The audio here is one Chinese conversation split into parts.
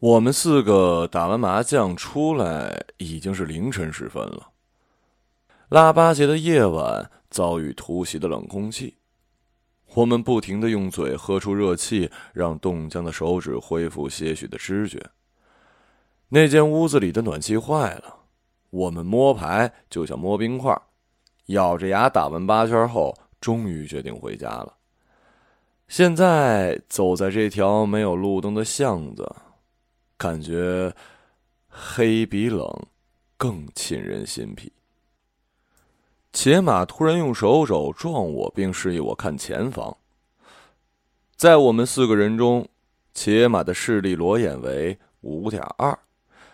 我们四个打完麻将出来，已经是凌晨时分了。腊八节的夜晚遭遇突袭的冷空气，我们不停的用嘴喝出热气，让冻僵的手指恢复些许的知觉。那间屋子里的暖气坏了，我们摸牌就像摸冰块，咬着牙打完八圈后，终于决定回家了。现在走在这条没有路灯的巷子。感觉黑比冷更沁人心脾。且马突然用手肘撞我，并示意我看前方。在我们四个人中，且马的视力裸眼为五点二，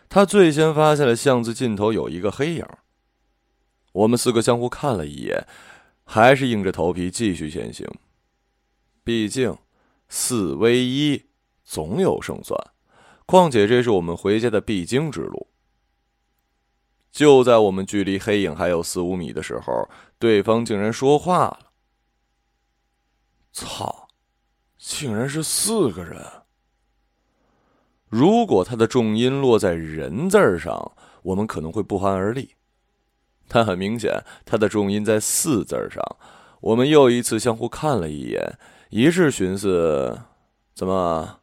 他最先发现了巷子尽头有一个黑影。我们四个相互看了一眼，还是硬着头皮继续前行。毕竟四 v 一，总有胜算。况且这是我们回家的必经之路。就在我们距离黑影还有四五米的时候，对方竟然说话了：“操，竟然是四个人！如果他的重音落在‘人’字上，我们可能会不寒而栗。但很明显，他的重音在‘四’字上。我们又一次相互看了一眼，一致寻思：怎么？”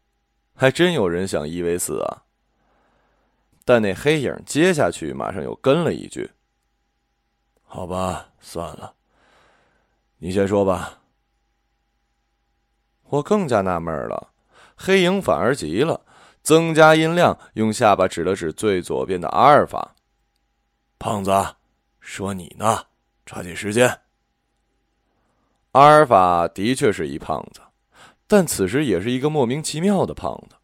还真有人想一 v 四啊！但那黑影接下去马上又跟了一句：“好吧，算了，你先说吧。”我更加纳闷了，黑影反而急了，增加音量，用下巴指了指最左边的阿尔法：“胖子，说你呢，抓紧时间。”阿尔法的确是一胖子。但此时也是一个莫名其妙的胖子。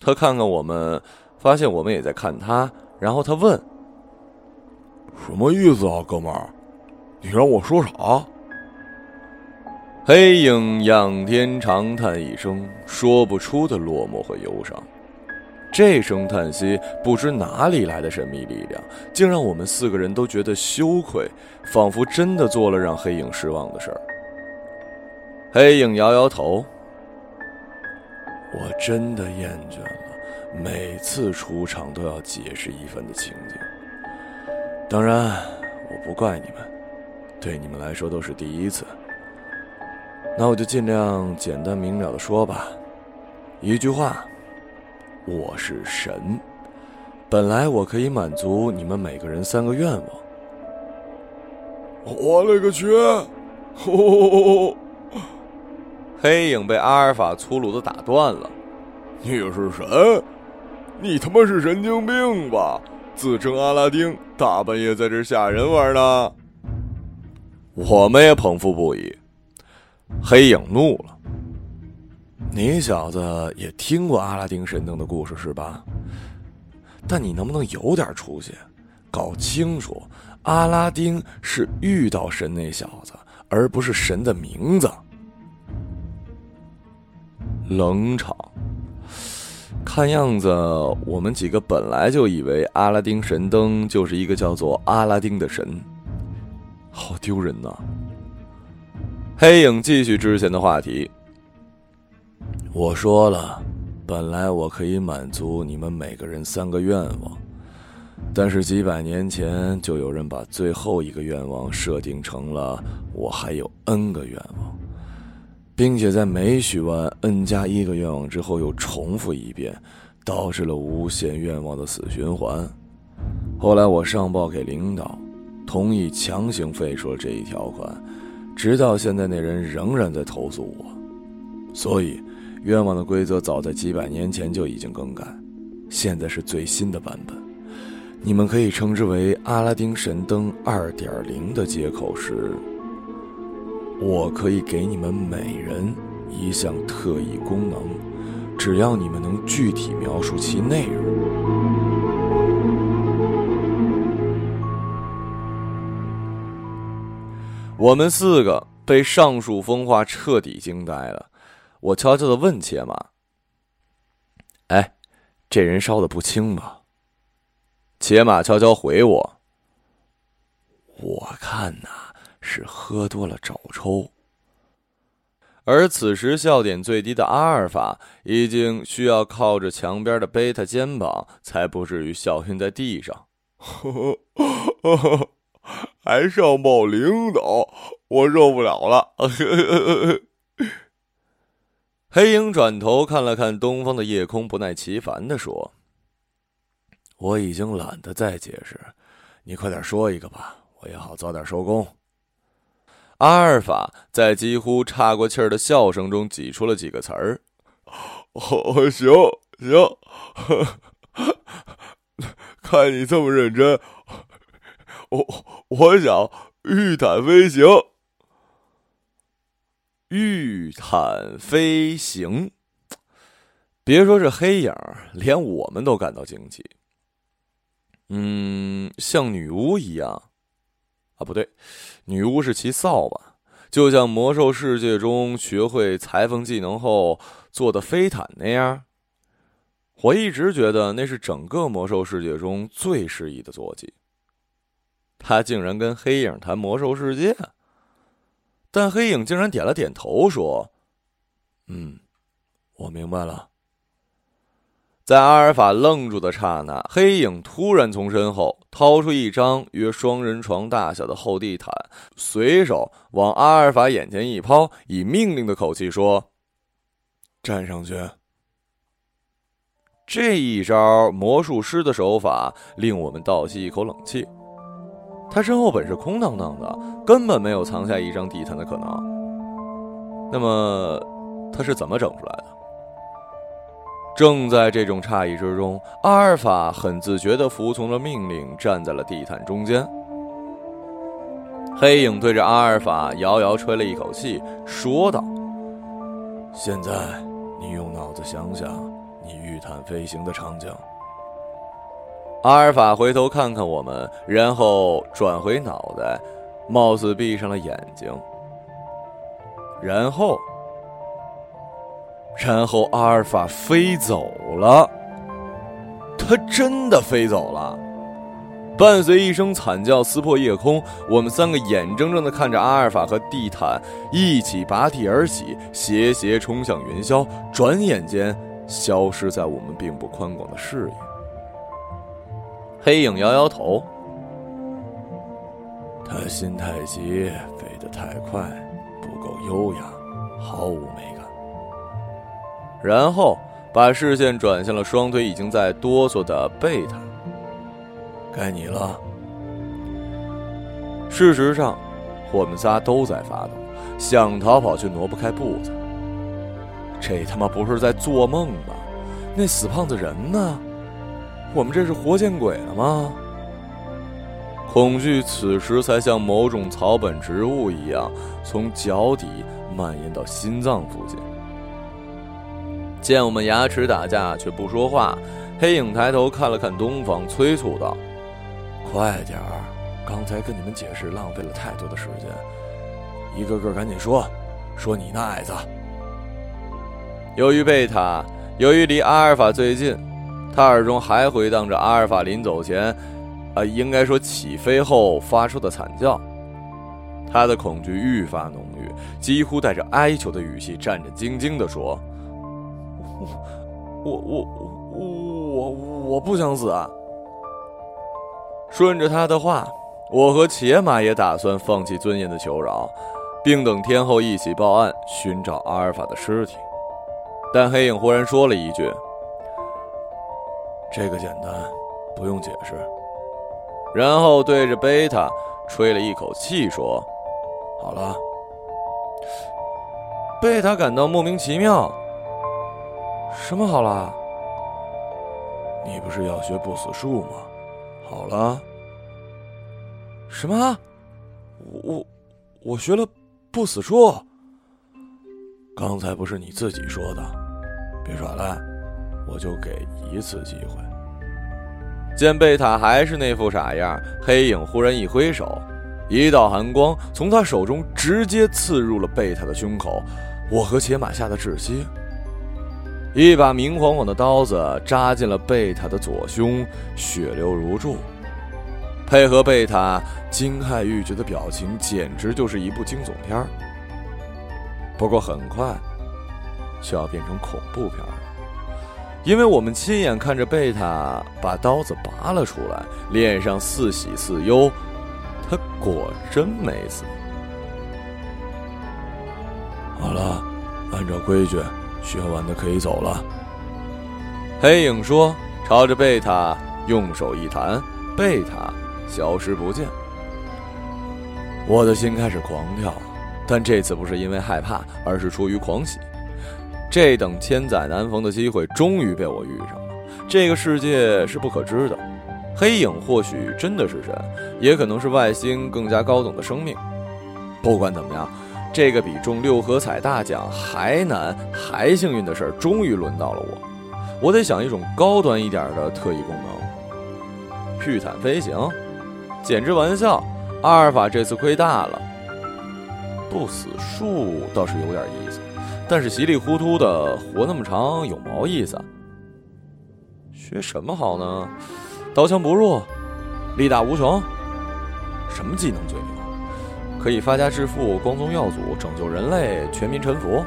他看看我们，发现我们也在看他，然后他问：“什么意思啊，哥们儿？你让我说啥？”黑影仰天长叹一声，说不出的落寞和忧伤。这声叹息，不知哪里来的神秘力量，竟让我们四个人都觉得羞愧，仿佛真的做了让黑影失望的事儿。黑影摇摇头，我真的厌倦了，每次出场都要解释一番的情景。当然，我不怪你们，对你们来说都是第一次。那我就尽量简单明了的说吧，一句话，我是神。本来我可以满足你们每个人三个愿望。我勒个去！吼吼吼吼黑影被阿尔法粗鲁的打断了：“你是神？你他妈是神经病吧？自称阿拉丁，大半夜在这吓人玩呢？”我们也捧腹不已。黑影怒了：“你小子也听过阿拉丁神灯的故事是吧？但你能不能有点出息，搞清楚阿拉丁是遇到神那小子，而不是神的名字。”冷场。看样子，我们几个本来就以为阿拉丁神灯就是一个叫做阿拉丁的神，好丢人呐！黑影继续之前的话题。我说了，本来我可以满足你们每个人三个愿望，但是几百年前就有人把最后一个愿望设定成了我还有 N 个愿望。并且在每许完 n 加一个愿望之后又重复一遍，导致了无限愿望的死循环。后来我上报给领导，同意强行废除了这一条款，直到现在那人仍然在投诉我。所以，愿望的规则早在几百年前就已经更改，现在是最新的版本。你们可以称之为阿拉丁神灯2.0的接口是。我可以给你们每人一项特异功能，只要你们能具体描述其内容。我们四个被上述风化彻底惊呆了。我悄悄的问切马：“哎，这人烧的不轻吧？”且马悄悄回我：“我看呐。”是喝多了找抽。而此时笑点最低的阿尔法，已经需要靠着墙边的贝塔肩膀，才不至于笑晕在地上。还上报领导，我受不了了。黑影转头看了看东方的夜空，不耐其烦地说：“我已经懒得再解释，你快点说一个吧，我也好早点收工。”阿尔法在几乎岔过气儿的笑声中挤出了几个词儿：“哦，行行，看你这么认真，我我想御毯飞行。御毯飞行，别说是黑影，连我们都感到惊奇。嗯，像女巫一样。”啊，不对，女巫是骑扫把，就像魔兽世界中学会裁缝技能后做的飞毯那样。我一直觉得那是整个魔兽世界中最适宜的坐骑。他竟然跟黑影谈魔兽世界，但黑影竟然点了点头，说：“嗯，我明白了。”在阿尔法愣住的刹那，黑影突然从身后掏出一张约双人床大小的厚地毯，随手往阿尔法眼前一抛，以命令的口气说：“站上去。”这一招魔术师的手法令我们倒吸一口冷气。他身后本是空荡荡的，根本没有藏下一张地毯的可能。那么，他是怎么整出来的？正在这种诧异之中，阿尔法很自觉地服从了命令，站在了地毯中间。黑影对着阿尔法遥遥吹了一口气，说道：“现在，你用脑子想想你御毯飞行的场景。”阿尔法回头看看我们，然后转回脑袋，貌似闭上了眼睛，然后。然后阿尔法飞走了，他真的飞走了。伴随一声惨叫撕破夜空，我们三个眼睁睁的看着阿尔法和地毯一起拔地而起，斜斜冲向云霄，转眼间消失在我们并不宽广的视野。黑影摇摇头，他心太急，飞得太快，不够优雅，毫无美。然后把视线转向了双腿已经在哆嗦的贝塔。该你了。事实上，我们仨都在发抖，想逃跑却挪不开步子。这他妈不是在做梦吗？那死胖子人呢？我们这是活见鬼了吗？恐惧此时才像某种草本植物一样，从脚底蔓延到心脏附近。见我们牙齿打架却不说话，黑影抬头看了看东方，催促道：“快点儿！刚才跟你们解释浪费了太多的时间，一个个赶紧说，说你那矮子。”由于贝塔，由于离阿尔法最近，他耳中还回荡着阿尔法临走前，啊，应该说起飞后发出的惨叫，他的恐惧愈发浓郁，几乎带着哀求的语气，战战兢兢地说。我我我我我不想死啊！顺着他的话，我和且马也打算放弃尊严的求饶，并等天后一起报案寻找阿尔法的尸体。但黑影忽然说了一句：“这个简单，不用解释。”然后对着贝塔吹了一口气，说：“好了。”贝塔感到莫名其妙。什么好了？你不是要学不死术吗？好了。什么？我我学了不死术？刚才不是你自己说的？别耍赖，我就给一次机会。见贝塔还是那副傻样，黑影忽然一挥手，一道寒光从他手中直接刺入了贝塔的胸口。我和且马吓得窒息。一把明晃晃的刀子扎进了贝塔的左胸，血流如注。配合贝塔惊骇欲绝的表情，简直就是一部惊悚片不过很快就要变成恐怖片了，因为我们亲眼看着贝塔把刀子拔了出来，脸上似喜似忧，他果真没死。好了，按照规矩，学完的可以走了。黑影说，朝着贝塔用手一弹，贝塔消失不见。我的心开始狂跳，但这次不是因为害怕，而是出于狂喜。这等千载难逢的机会终于被我遇上了。这个世界是不可知的，黑影或许真的是神，也可能是外星更加高等的生命。不管怎么样，这个比中六合彩大奖还难、还幸运的事儿终于轮到了我。我得想一种高端一点的特异功能。御毯飞行，简直玩笑。阿尔法这次亏大了，不死术倒是有点意思，但是稀里糊涂的活那么长有毛意思？学什么好呢？刀枪不入，力大无穷，什么技能最牛？可以发家致富、光宗耀祖、拯救人类、全民臣服？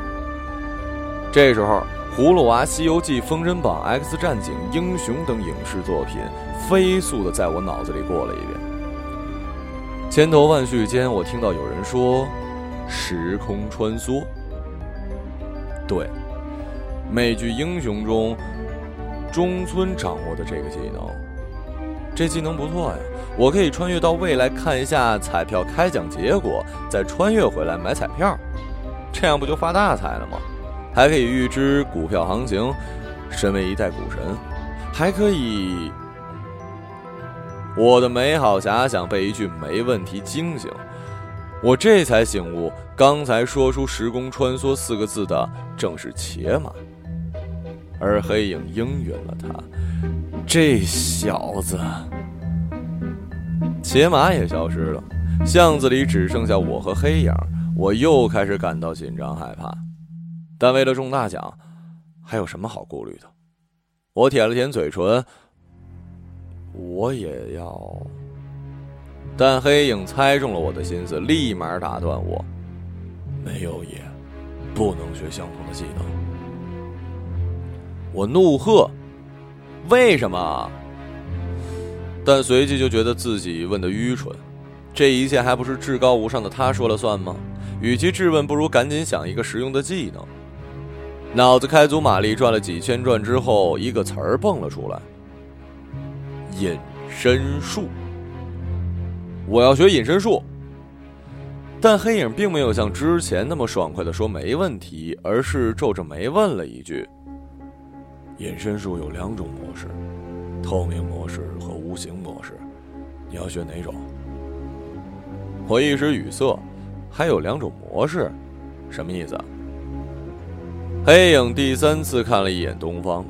这时候，《葫芦娃》《西游记》《封神榜》《X 战警》《英雄》等影视作品飞速的在我脑子里过了一遍。千头万绪间，我听到有人说：“时空穿梭。”对，美剧《英雄》中中村掌握的这个技能，这技能不错呀！我可以穿越到未来看一下彩票开奖结果，再穿越回来买彩票，这样不就发大财了吗？还可以预知股票行情，身为一代股神，还可以。我的美好遐想被一句“没问题”惊醒，我这才醒悟，刚才说出“时空穿梭”四个字的正是且马，而黑影应允了他。这小子，且马也消失了，巷子里只剩下我和黑影，我又开始感到紧张害怕。但为了中大奖，还有什么好顾虑的？我舔了舔嘴唇。我也要，但黑影猜中了我的心思，立马打断我：“没有也，不能学相同的技能。”我怒喝：“为什么？”但随即就觉得自己问的愚蠢，这一切还不是至高无上的他说了算吗？与其质问，不如赶紧想一个实用的技能。脑子开足马力转了几千转之后，一个词儿蹦了出来。隐身术，我要学隐身术。但黑影并没有像之前那么爽快的说没问题，而是皱着眉问了一句：“隐身术有两种模式，透明模式和无形模式，你要学哪种？”我一时语塞，还有两种模式，什么意思？黑影第三次看了一眼东方，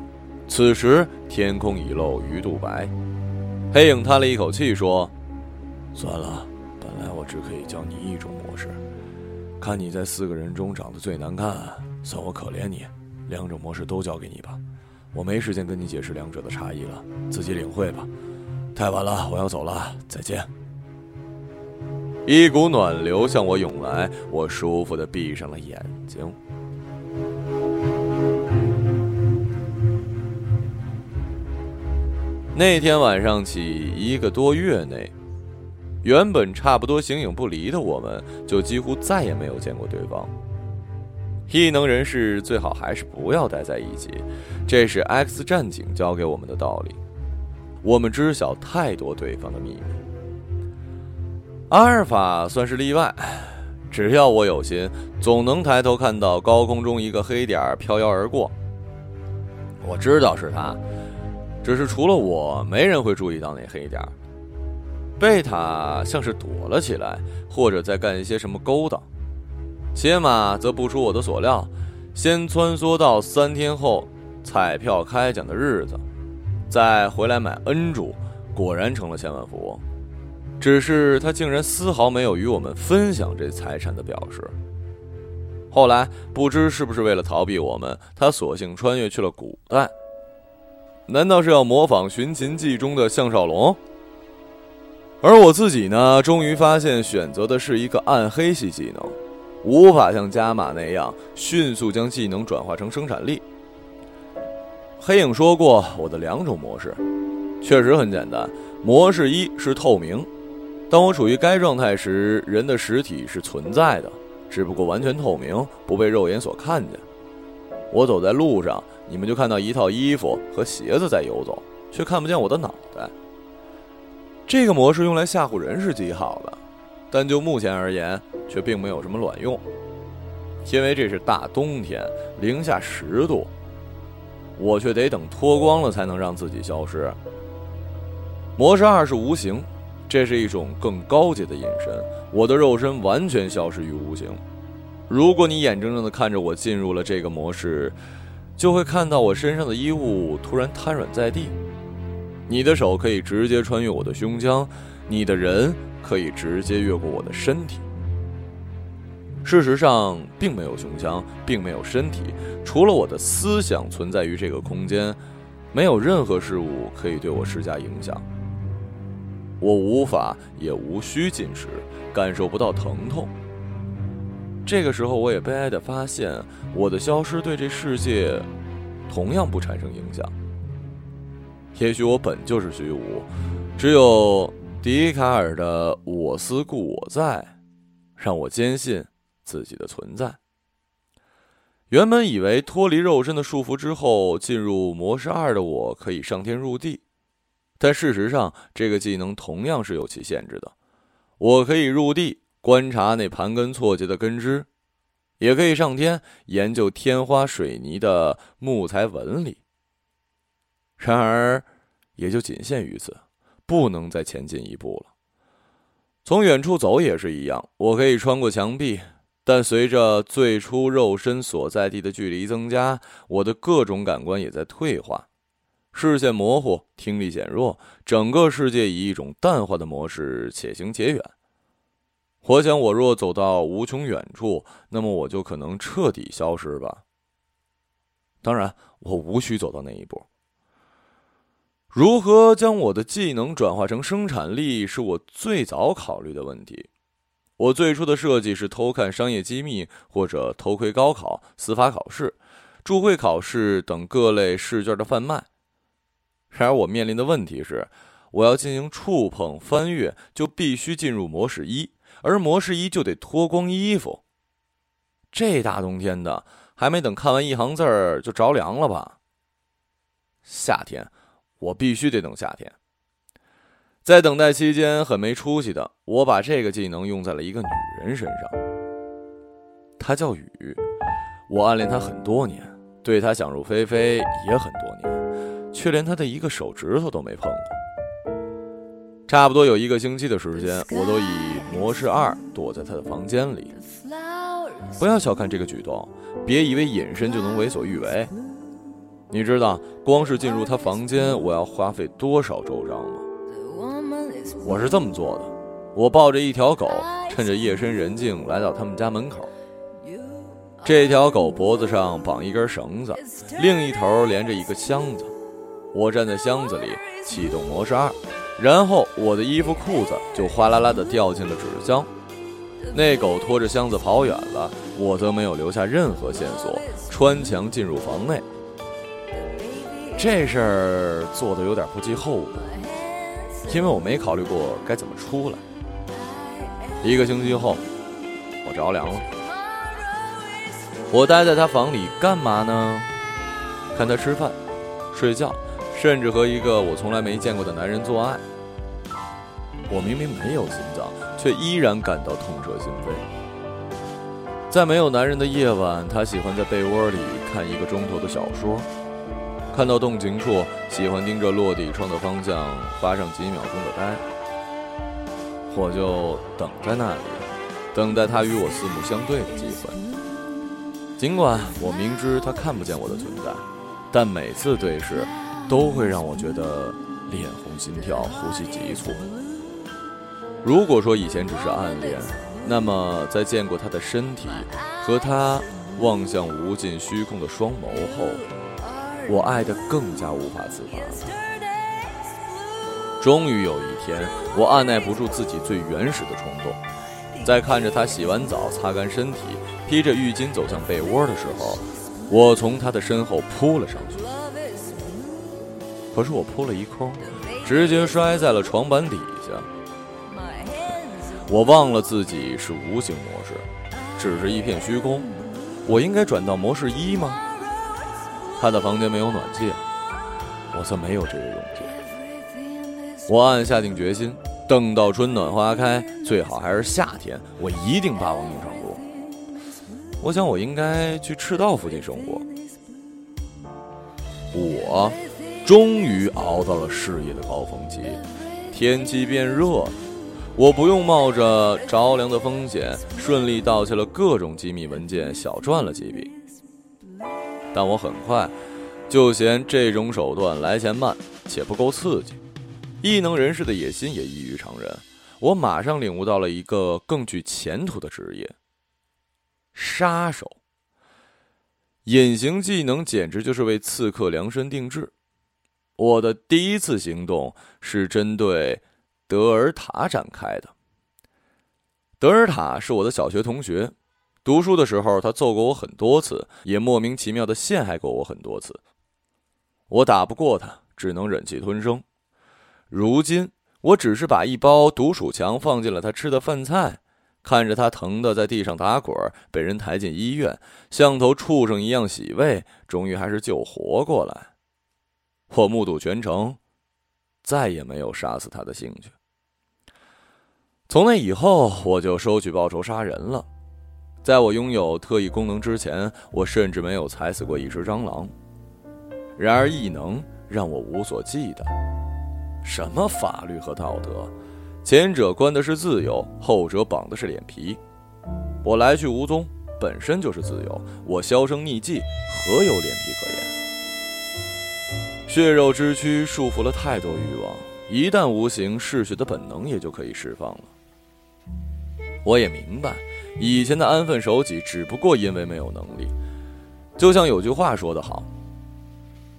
此时天空已露鱼肚白。黑影叹了一口气说：“算了，本来我只可以教你一种模式，看你在四个人中长得最难看，算我可怜你，两种模式都交给你吧。我没时间跟你解释两者的差异了，自己领会吧。太晚了，我要走了，再见。”一股暖流向我涌来，我舒服的闭上了眼睛。那天晚上起，一个多月内，原本差不多形影不离的我们，就几乎再也没有见过对方。异能人士最好还是不要待在一起，这是 X 战警教给我们的道理。我们知晓太多对方的秘密。阿尔法算是例外，只要我有心，总能抬头看到高空中一个黑点飘摇而过。我知道是他。只是除了我，没人会注意到那黑点。贝塔像是躲了起来，或者在干一些什么勾当。且马则不出我的所料，先穿梭到三天后彩票开奖的日子，再回来买 N 注，果然成了千万富翁。只是他竟然丝毫没有与我们分享这财产的表示。后来不知是不是为了逃避我们，他索性穿越去了古代。难道是要模仿《寻秦记》中的项少龙？而我自己呢？终于发现选择的是一个暗黑系技能，无法像加码那样迅速将技能转化成生产力。黑影说过，我的两种模式确实很简单。模式一是透明，当我处于该状态时，人的实体是存在的，只不过完全透明，不被肉眼所看见。我走在路上，你们就看到一套衣服和鞋子在游走，却看不见我的脑袋。这个模式用来吓唬人是极好的，但就目前而言，却并没有什么卵用，因为这是大冬天，零下十度，我却得等脱光了才能让自己消失。模式二是无形，这是一种更高级的隐身，我的肉身完全消失于无形。如果你眼睁睁的看着我进入了这个模式，就会看到我身上的衣物突然瘫软在地。你的手可以直接穿越我的胸腔，你的人可以直接越过我的身体。事实上，并没有胸腔，并没有身体，除了我的思想存在于这个空间，没有任何事物可以对我施加影响。我无法，也无需进食，感受不到疼痛。这个时候，我也悲哀的发现，我的消失对这世界同样不产生影响。也许我本就是虚无，只有笛卡尔的“我思故我在”，让我坚信自己的存在。原本以为脱离肉身的束缚之后，进入模式二的我可以上天入地，但事实上，这个技能同样是有其限制的。我可以入地观察那盘根错节的根枝，也可以上天研究天花水泥的木材纹理。然而，也就仅限于此，不能再前进一步了。从远处走也是一样，我可以穿过墙壁，但随着最初肉身所在地的距离增加，我的各种感官也在退化，视线模糊，听力减弱，整个世界以一种淡化的模式且行且远。我想，我若走到无穷远处，那么我就可能彻底消失吧。当然，我无需走到那一步。如何将我的技能转化成生产力，是我最早考虑的问题。我最初的设计是偷看商业机密，或者偷窥高考、司法考试、注会考试等各类试卷的贩卖。然而，我面临的问题是，我要进行触碰翻阅，就必须进入模式一，而模式一就得脱光衣服。这大冬天的，还没等看完一行字儿，就着凉了吧？夏天。我必须得等夏天。在等待期间，很没出息的，我把这个技能用在了一个女人身上。她叫雨，我暗恋她很多年，对她想入非非也很多年，却连她的一个手指头都没碰过。差不多有一个星期的时间，我都以模式二躲在她的房间里。不要小看这个举动，别以为隐身就能为所欲为。你知道，光是进入他房间，我要花费多少周章吗？我是这么做的：我抱着一条狗，趁着夜深人静来到他们家门口。这条狗脖子上绑一根绳子，另一头连着一个箱子。我站在箱子里，启动模式二，然后我的衣服裤子就哗啦啦地掉进了纸箱。那狗拖着箱子跑远了，我则没有留下任何线索，穿墙进入房内。这事儿做的有点不计后果，因为我没考虑过该怎么出来。一个星期后，我着凉了。我待在他房里干嘛呢？看他吃饭、睡觉，甚至和一个我从来没见过的男人做爱。我明明没有心脏，却依然感到痛彻心扉。在没有男人的夜晚，他喜欢在被窝里看一个钟头的小说。看到动情处，喜欢盯着落地窗的方向发上几秒钟的呆。我就等在那里，等待他与我四目相对的机会。尽管我明知他看不见我的存在，但每次对视，都会让我觉得脸红心跳、呼吸急促。如果说以前只是暗恋，那么在见过他的身体和他望向无尽虚空的双眸后，我爱的更加无法自拔。终于有一天，我按耐不住自己最原始的冲动，在看着他洗完澡、擦干身体、披着浴巾走向被窝的时候，我从他的身后扑了上去。可是我扑了一空，直接摔在了床板底下。我忘了自己是无形模式，只是一片虚空。我应该转到模式一吗？他的房间没有暖气，我则没有这个勇气。我暗下定决心，等到春暖花开，最好还是夏天，我一定霸王硬上弓。我想，我应该去赤道附近生活。我终于熬到了事业的高峰期，天气变热。我不用冒着着凉的风险，顺利盗窃了各种机密文件，小赚了几笔。但我很快就嫌这种手段来钱慢且不够刺激，异能人士的野心也异于常人。我马上领悟到了一个更具前途的职业——杀手。隐形技能简直就是为刺客量身定制。我的第一次行动是针对。德尔塔展开的。德尔塔是我的小学同学，读书的时候他揍过我很多次，也莫名其妙的陷害过我很多次。我打不过他，只能忍气吞声。如今，我只是把一包毒鼠强放进了他吃的饭菜，看着他疼的在地上打滚，被人抬进医院，像头畜生一样洗胃，终于还是救活过来。我目睹全程。再也没有杀死他的兴趣。从那以后，我就收取报酬杀人了。在我拥有特异功能之前，我甚至没有踩死过一只蟑螂。然而，异能让我无所忌惮。什么法律和道德，前者关的是自由，后者绑的是脸皮。我来去无踪，本身就是自由。我销声匿迹，何有脸皮可言？血肉之躯束缚了太多欲望，一旦无形，嗜血的本能也就可以释放了。我也明白，以前的安分守己只不过因为没有能力。就像有句话说得好：“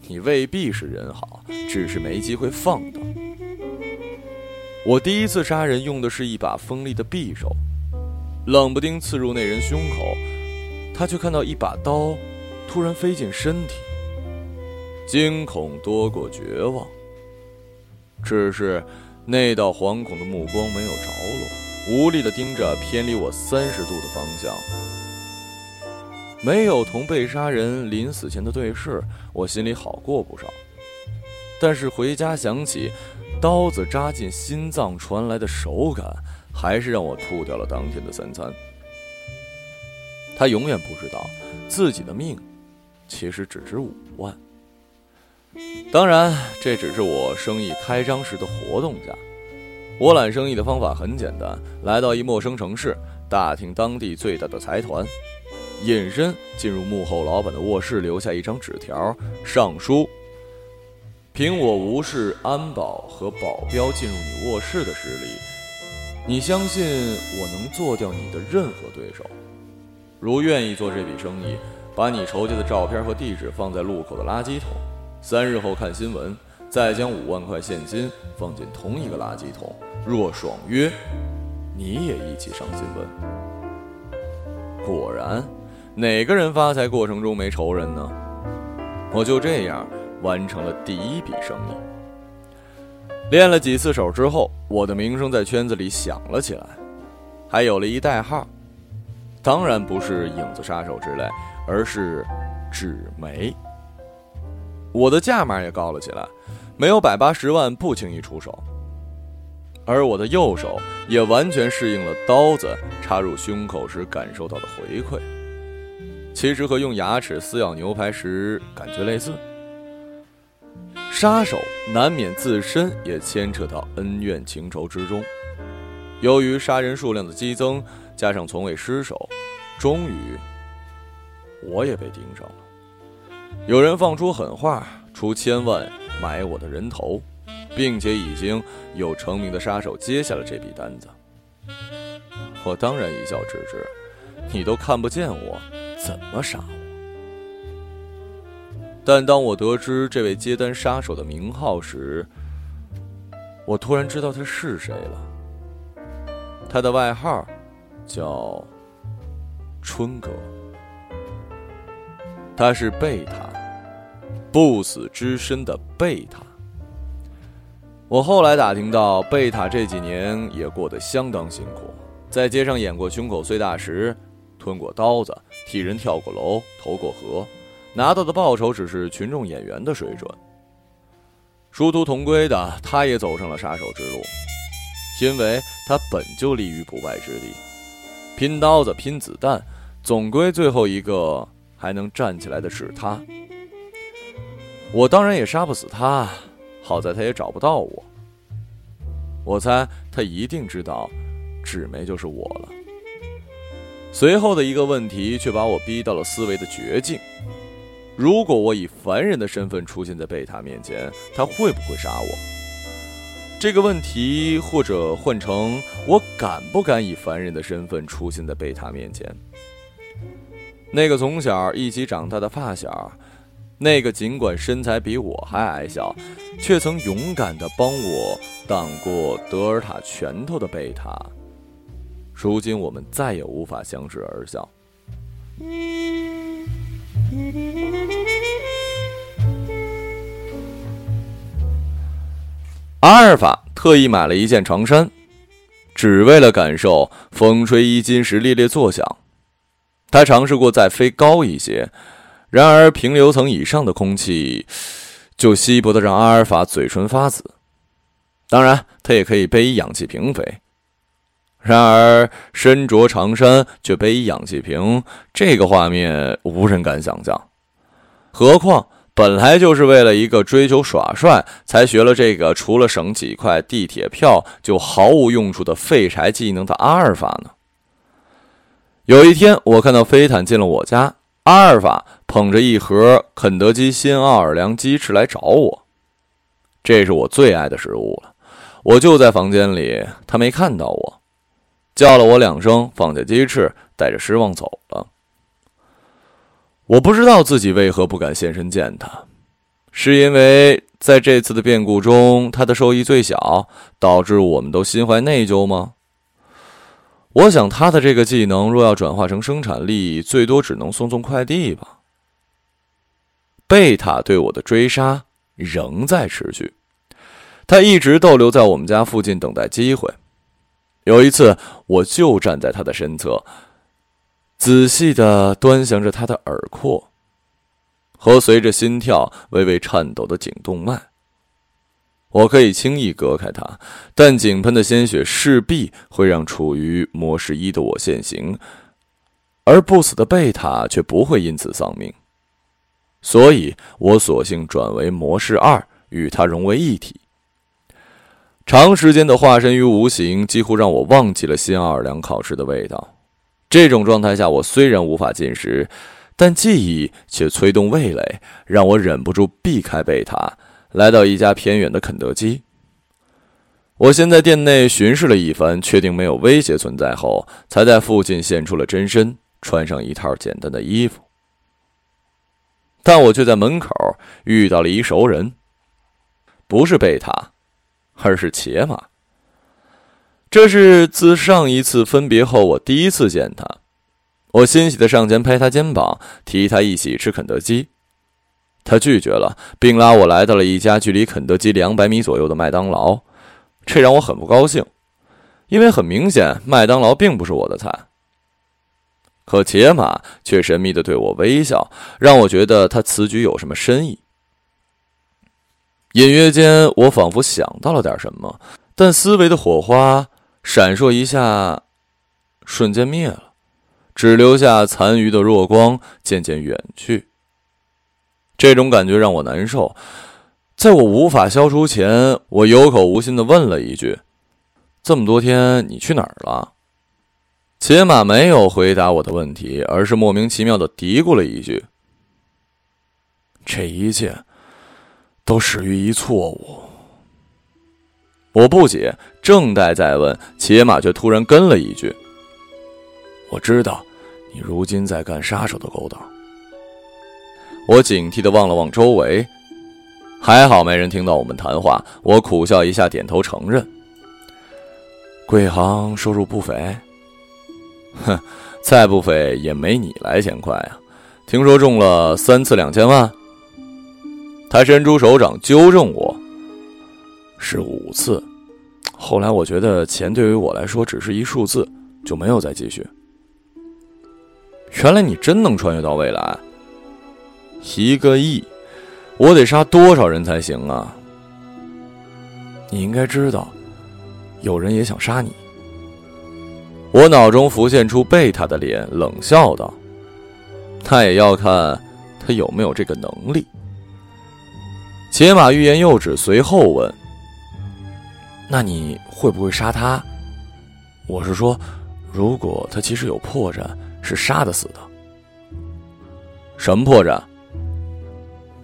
你未必是人好，只是没机会放荡。”我第一次杀人用的是一把锋利的匕首，冷不丁刺入那人胸口，他却看到一把刀突然飞进身体。惊恐多过绝望，只是那道惶恐的目光没有着落，无力的盯着偏离我三十度的方向。没有同被杀人临死前的对视，我心里好过不少。但是回家想起刀子扎进心脏传来的手感，还是让我吐掉了当天的三餐。他永远不知道，自己的命其实只值五万。当然，这只是我生意开张时的活动价。我揽生意的方法很简单：来到一陌生城市，打听当地最大的财团，隐身进入幕后老板的卧室，留下一张纸条，上书：凭我无视安保和保镖进入你卧室的实力，你相信我能做掉你的任何对手。如愿意做这笔生意，把你筹集的照片和地址放在路口的垃圾桶。三日后看新闻，再将五万块现金放进同一个垃圾桶。若爽约，你也一起上新闻。果然，哪个人发财过程中没仇人呢？我就这样完成了第一笔生意。练了几次手之后，我的名声在圈子里响了起来，还有了一代号。当然不是影子杀手之类，而是纸媒。我的价码也高了起来，没有百八十万不轻易出手。而我的右手也完全适应了刀子插入胸口时感受到的回馈，其实和用牙齿撕咬牛排时感觉类似。杀手难免自身也牵扯到恩怨情仇之中，由于杀人数量的激增，加上从未失手，终于我也被盯上了。有人放出狠话，出千万买我的人头，并且已经有成名的杀手接下了这笔单子。我当然一笑置之，你都看不见我，怎么杀我？但当我得知这位接单杀手的名号时，我突然知道他是谁了。他的外号叫春哥。他是贝塔，不死之身的贝塔。我后来打听到，贝塔这几年也过得相当辛苦，在街上演过胸口碎大石，吞过刀子，替人跳过楼，投过河，拿到的报酬只是群众演员的水准。殊途同归的，他也走上了杀手之路，因为他本就立于不败之地，拼刀子，拼子弹，总归最后一个。还能站起来的是他，我当然也杀不死他。好在他也找不到我。我猜他一定知道，纸媒就是我了。随后的一个问题却把我逼到了思维的绝境：如果我以凡人的身份出现在贝塔面前，他会不会杀我？这个问题，或者换成我敢不敢以凡人的身份出现在贝塔面前？那个从小一起长大的发小，那个尽管身材比我还矮小，却曾勇敢地帮我挡过德尔塔拳头的贝塔，如今我们再也无法相视而笑。阿尔法特意买了一件长衫，只为了感受风吹衣襟时猎猎作响。他尝试过再飞高一些，然而平流层以上的空气就稀薄的让阿尔法嘴唇发紫。当然，他也可以背氧气瓶飞，然而身着长衫却背氧气瓶，这个画面无人敢想象。何况本来就是为了一个追求耍帅才学了这个除了省几块地铁票就毫无用处的废柴技能的阿尔法呢？有一天，我看到飞坦进了我家，阿尔法捧着一盒肯德基新奥尔良鸡翅来找我。这是我最爱的食物了。我就在房间里，他没看到我，叫了我两声，放下鸡翅，带着失望走了。我不知道自己为何不敢现身见他，是因为在这次的变故中，他的受益最小，导致我们都心怀内疚吗？我想，他的这个技能若要转化成生产力，最多只能送送快递吧。贝塔对我的追杀仍在持续，他一直逗留在我们家附近等待机会。有一次，我就站在他的身侧，仔细的端详着他的耳廓和随着心跳微微颤抖的颈动脉。我可以轻易隔开他，但井喷的鲜血势必会让处于模式一的我现形，而不死的贝塔却不会因此丧命。所以我索性转为模式二，与它融为一体。长时间的化身于无形，几乎让我忘记了新奥尔良烤翅的味道。这种状态下，我虽然无法进食，但记忆却催动味蕾，让我忍不住避开贝塔。来到一家偏远的肯德基，我先在店内巡视了一番，确定没有威胁存在后，才在附近现出了真身，穿上一套简单的衣服。但我却在门口遇到了一熟人，不是贝塔，而是茄马。这是自上一次分别后我第一次见他，我欣喜的上前拍他肩膀，提他一起吃肯德基。他拒绝了，并拉我来到了一家距离肯德基两百米左右的麦当劳，这让我很不高兴，因为很明显麦当劳并不是我的菜。可杰马却神秘的对我微笑，让我觉得他此举有什么深意。隐约间，我仿佛想到了点什么，但思维的火花闪烁一下，瞬间灭了，只留下残余的弱光，渐渐远去。这种感觉让我难受，在我无法消除前，我有口无心的问了一句：“这么多天你去哪儿了？”且马没有回答我的问题，而是莫名其妙的嘀咕了一句：“这一切都始于一错误。”我不解，正待再问，且马却突然跟了一句：“我知道，你如今在干杀手的勾当。”我警惕的望了望周围，还好没人听到我们谈话。我苦笑一下，点头承认。贵行收入不菲。哼，再不菲也没你来钱快啊！听说中了三次两千万。他伸出手掌纠正我：“是五次。”后来我觉得钱对于我来说只是一数字，就没有再继续。原来你真能穿越到未来？一个亿，我得杀多少人才行啊？你应该知道，有人也想杀你。我脑中浮现出贝塔的脸，冷笑道：“他也要看他有没有这个能力。”且马欲言又止，随后问。那你会不会杀他？我是说，如果他其实有破绽，是杀得死的。什么破绽？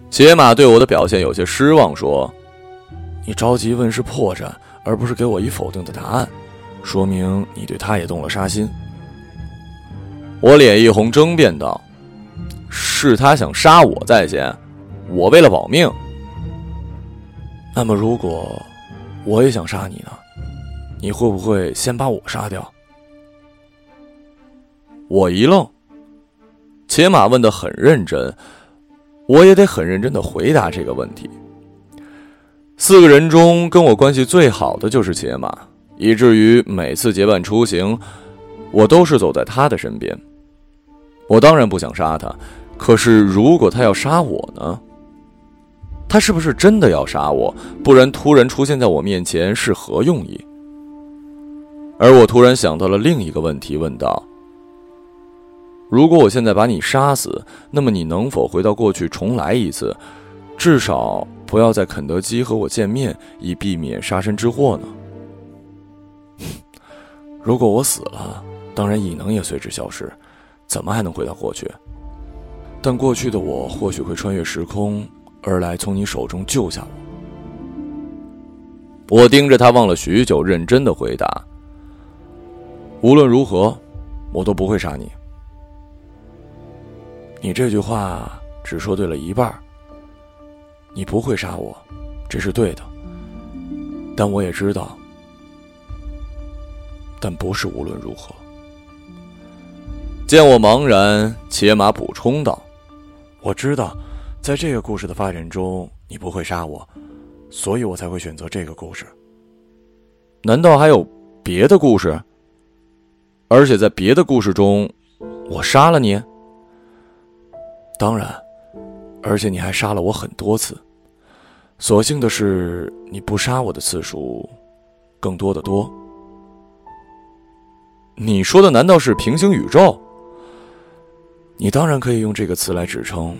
杰马对我的表现有些失望，说：“你着急问是破绽，而不是给我一否定的答案，说明你对他也动了杀心。”我脸一红，争辩道：“是他想杀我在先，我为了保命。那么如果……”我也想杀你呢，你会不会先把我杀掉？我一愣，且马问的很认真，我也得很认真的回答这个问题。四个人中跟我关系最好的就是且马，以至于每次结伴出行，我都是走在他的身边。我当然不想杀他，可是如果他要杀我呢？他是不是真的要杀我？不然突然出现在我面前是何用意？而我突然想到了另一个问题，问道：“如果我现在把你杀死，那么你能否回到过去重来一次？至少不要在肯德基和我见面，以避免杀身之祸呢？” 如果我死了，当然异能也随之消失，怎么还能回到过去？但过去的我或许会穿越时空。而来从你手中救下我。我盯着他望了许久，认真的回答：“无论如何，我都不会杀你。你这句话只说对了一半。你不会杀我，这是对的。但我也知道，但不是无论如何。”见我茫然，且马补充道：“我知道。”在这个故事的发展中，你不会杀我，所以我才会选择这个故事。难道还有别的故事？而且在别的故事中，我杀了你？当然，而且你还杀了我很多次。所幸的是，你不杀我的次数更多的多。你说的难道是平行宇宙？你当然可以用这个词来指称。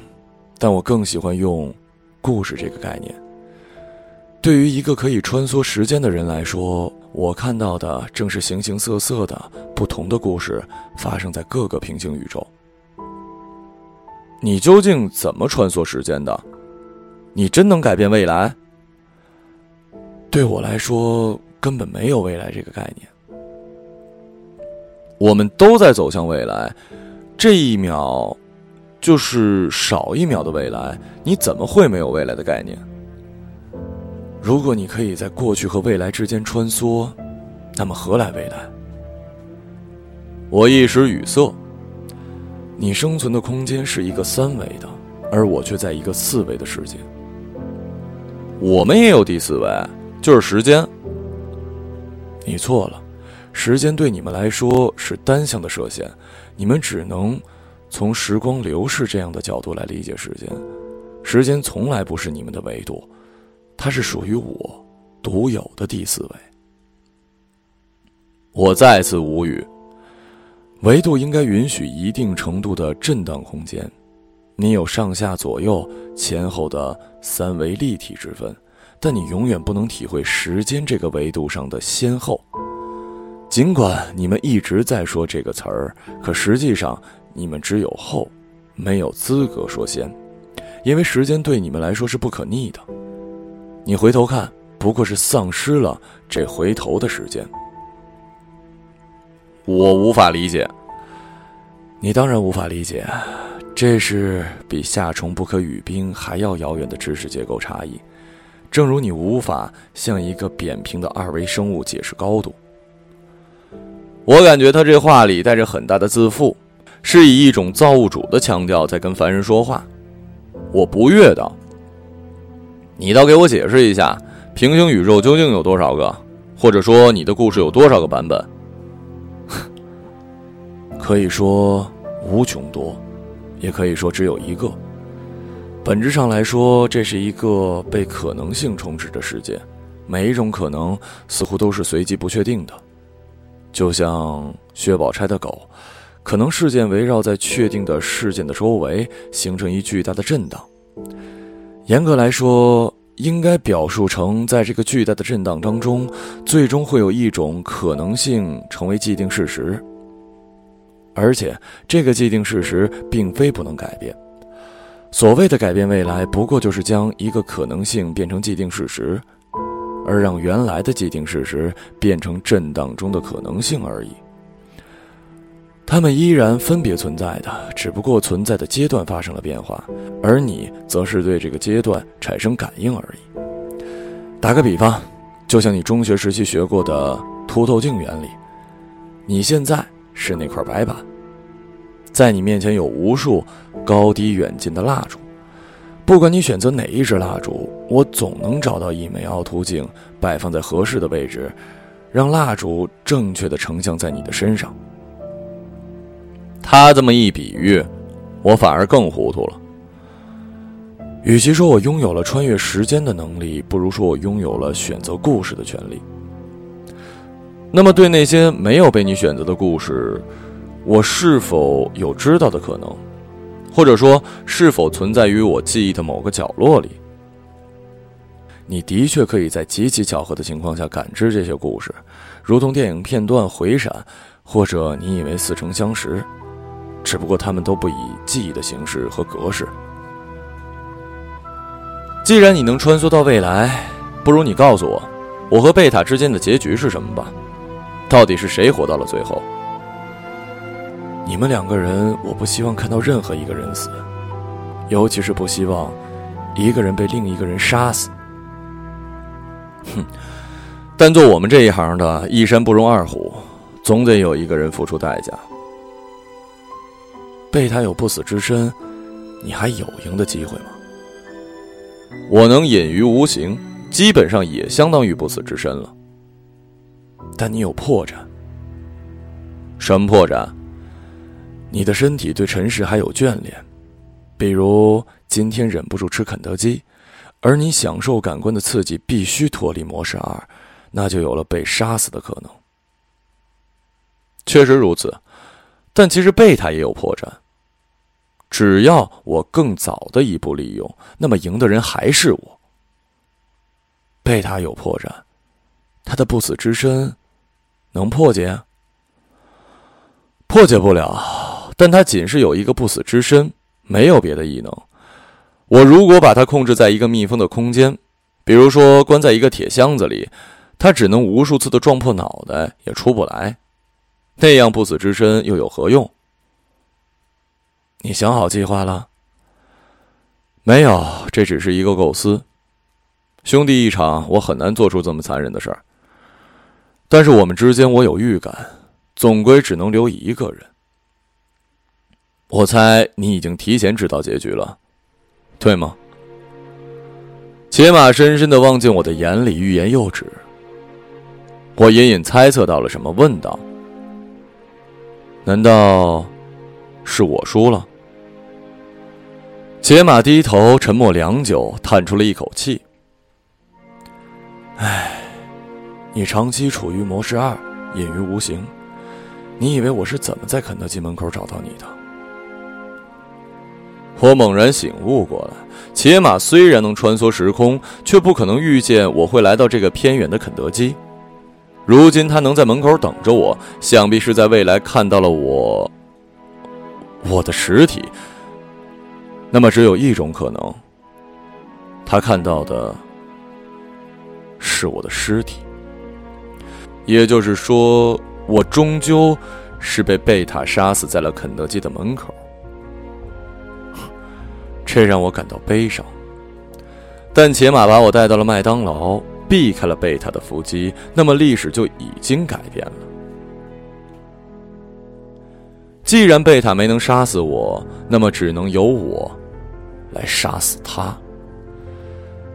但我更喜欢用“故事”这个概念。对于一个可以穿梭时间的人来说，我看到的正是形形色色的不同的故事发生在各个平行宇宙。你究竟怎么穿梭时间的？你真能改变未来？对我来说，根本没有未来这个概念。我们都在走向未来，这一秒。就是少一秒的未来，你怎么会没有未来的概念？如果你可以在过去和未来之间穿梭，那么何来未来？我一时语塞。你生存的空间是一个三维的，而我却在一个四维的世界。我们也有第四维，就是时间。你错了，时间对你们来说是单向的射线，你们只能。从时光流逝这样的角度来理解时间，时间从来不是你们的维度，它是属于我独有的第四维。我再次无语。维度应该允许一定程度的震荡空间，你有上下左右前后的三维立体之分，但你永远不能体会时间这个维度上的先后。尽管你们一直在说这个词儿，可实际上。你们只有后，没有资格说先，因为时间对你们来说是不可逆的。你回头看，不过是丧失了这回头的时间。我无法理解，你当然无法理解，这是比夏虫不可语冰还要遥远的知识结构差异。正如你无法向一个扁平的二维生物解释高度。我感觉他这话里带着很大的自负，是以一种造物主的腔调在跟凡人说话。我不悦道：“你倒给我解释一下，平行宇宙究竟有多少个？或者说，你的故事有多少个版本？” 可以说无穷多，也可以说只有一个。本质上来说，这是一个被可能性充斥的世界，每一种可能似乎都是随机不确定的。就像薛宝钗的狗，可能事件围绕在确定的事件的周围，形成一巨大的震荡。严格来说，应该表述成在这个巨大的震荡当中，最终会有一种可能性成为既定事实。而且，这个既定事实并非不能改变。所谓的改变未来，不过就是将一个可能性变成既定事实。而让原来的既定事实变成震荡中的可能性而已。它们依然分别存在的，只不过存在的阶段发生了变化，而你则是对这个阶段产生感应而已。打个比方，就像你中学时期学过的凸透镜原理，你现在是那块白板，在你面前有无数高低远近的蜡烛。不管你选择哪一支蜡烛，我总能找到一枚凹凸镜，摆放在合适的位置，让蜡烛正确的成像在你的身上。他这么一比喻，我反而更糊涂了。与其说我拥有了穿越时间的能力，不如说我拥有了选择故事的权利。那么，对那些没有被你选择的故事，我是否有知道的可能？或者说，是否存在于我记忆的某个角落里？你的确可以在极其巧合的情况下感知这些故事，如同电影片段回闪，或者你以为似曾相识，只不过他们都不以记忆的形式和格式。既然你能穿梭到未来，不如你告诉我，我和贝塔之间的结局是什么吧？到底是谁活到了最后？你们两个人，我不希望看到任何一个人死，尤其是不希望一个人被另一个人杀死。哼！但做我们这一行的，一山不容二虎，总得有一个人付出代价。贝塔有不死之身，你还有赢的机会吗？我能隐于无形，基本上也相当于不死之身了。但你有破绽。什么破绽？你的身体对尘世还有眷恋，比如今天忍不住吃肯德基，而你享受感官的刺激必须脱离模式二，那就有了被杀死的可能。确实如此，但其实贝塔也有破绽。只要我更早的一步利用，那么赢的人还是我。贝塔有破绽，他的不死之身能破解？破解不了。但他仅是有一个不死之身，没有别的异能。我如果把他控制在一个密封的空间，比如说关在一个铁箱子里，他只能无数次的撞破脑袋也出不来。那样不死之身又有何用？你想好计划了？没有，这只是一个构思。兄弟一场，我很难做出这么残忍的事儿。但是我们之间，我有预感，总归只能留一个人。我猜你已经提前知道结局了，对吗？杰玛深深的望进我的眼里，欲言又止。我隐隐猜测到了什么，问道：“难道是我输了？”杰玛低头，沉默良久，叹出了一口气：“唉，你长期处于模式二，隐于无形。你以为我是怎么在肯德基门口找到你的？”我猛然醒悟过来，且马虽然能穿梭时空，却不可能预见我会来到这个偏远的肯德基。如今他能在门口等着我，想必是在未来看到了我，我的实体。那么只有一种可能，他看到的是我的尸体。也就是说，我终究是被贝塔杀死在了肯德基的门口。这让我感到悲伤，但且马把我带到了麦当劳，避开了贝塔的伏击，那么历史就已经改变了。既然贝塔没能杀死我，那么只能由我来杀死他。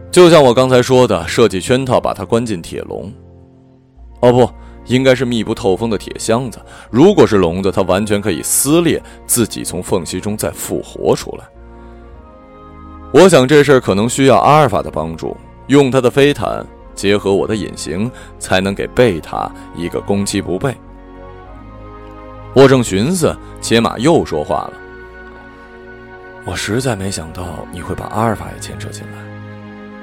就像我刚才说的，设计圈套把他关进铁笼。哦不，应该是密不透风的铁箱子。如果是笼子，它完全可以撕裂，自己从缝隙中再复活出来。我想这事儿可能需要阿尔法的帮助，用他的飞毯结合我的隐形，才能给贝塔一个攻击不备。我正寻思，且马又说话了：“我实在没想到你会把阿尔法也牵扯进来。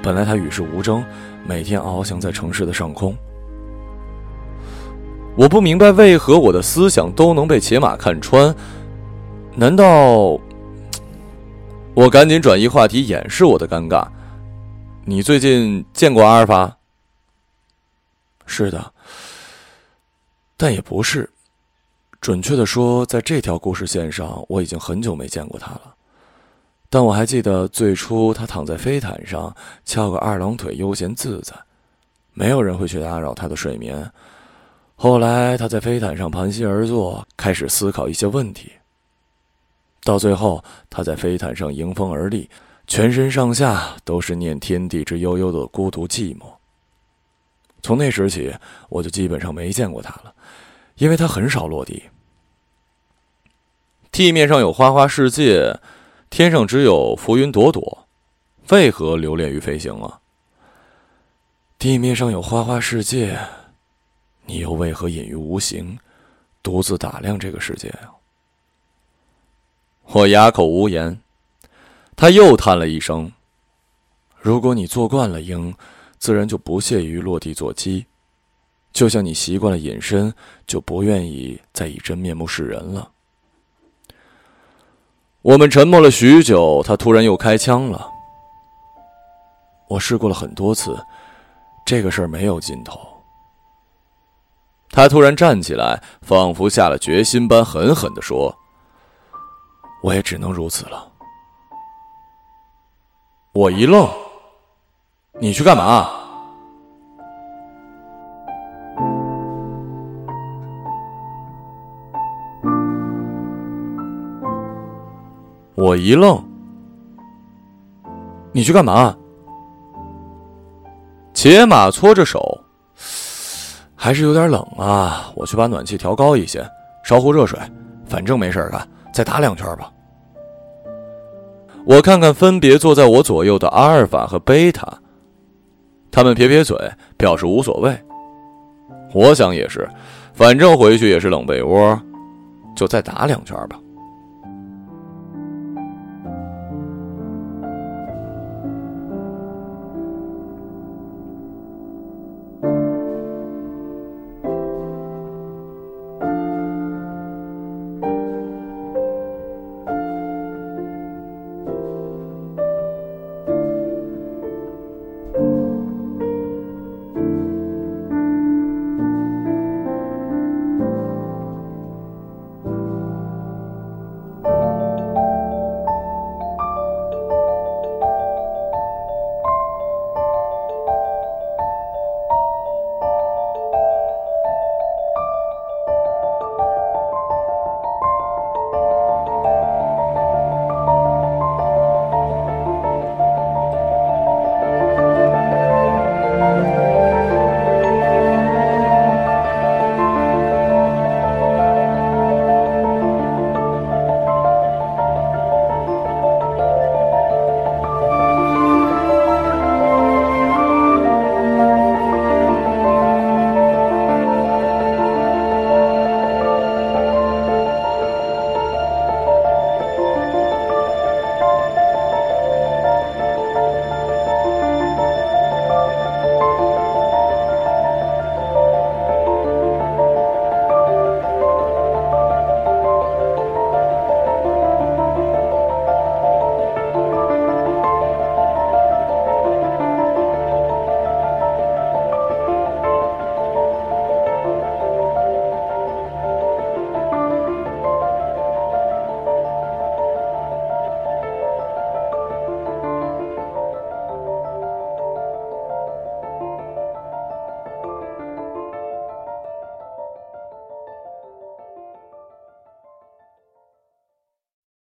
本来他与世无争，每天翱翔在城市的上空。我不明白为何我的思想都能被且马看穿，难道……”我赶紧转移话题，掩饰我的尴尬。你最近见过阿尔法？是的，但也不是。准确的说，在这条故事线上，我已经很久没见过他了。但我还记得最初他躺在飞毯上，翘个二郎腿，悠闲自在，没有人会去打扰他的睡眠。后来他在飞毯上盘膝而坐，开始思考一些问题。到最后，他在飞毯上迎风而立，全身上下都是念天地之悠悠的孤独寂寞。从那时起，我就基本上没见过他了，因为他很少落地。地面上有花花世界，天上只有浮云朵朵，为何留恋于飞行啊？地面上有花花世界，你又为何隐于无形，独自打量这个世界啊？我哑口无言，他又叹了一声：“如果你做惯了鹰，自然就不屑于落地做鸡，就像你习惯了隐身，就不愿意再以真面目示人了。”我们沉默了许久，他突然又开枪了。我试过了很多次，这个事儿没有尽头。他突然站起来，仿佛下了决心般，狠狠的说。我也只能如此了。我一愣，你去干嘛？我一愣，你去干嘛？且马搓着手，还是有点冷啊。我去把暖气调高一些，烧壶热水，反正没事干。再打两圈吧。我看看分别坐在我左右的阿尔法和贝塔，他们撇撇嘴，表示无所谓。我想也是，反正回去也是冷被窝，就再打两圈吧。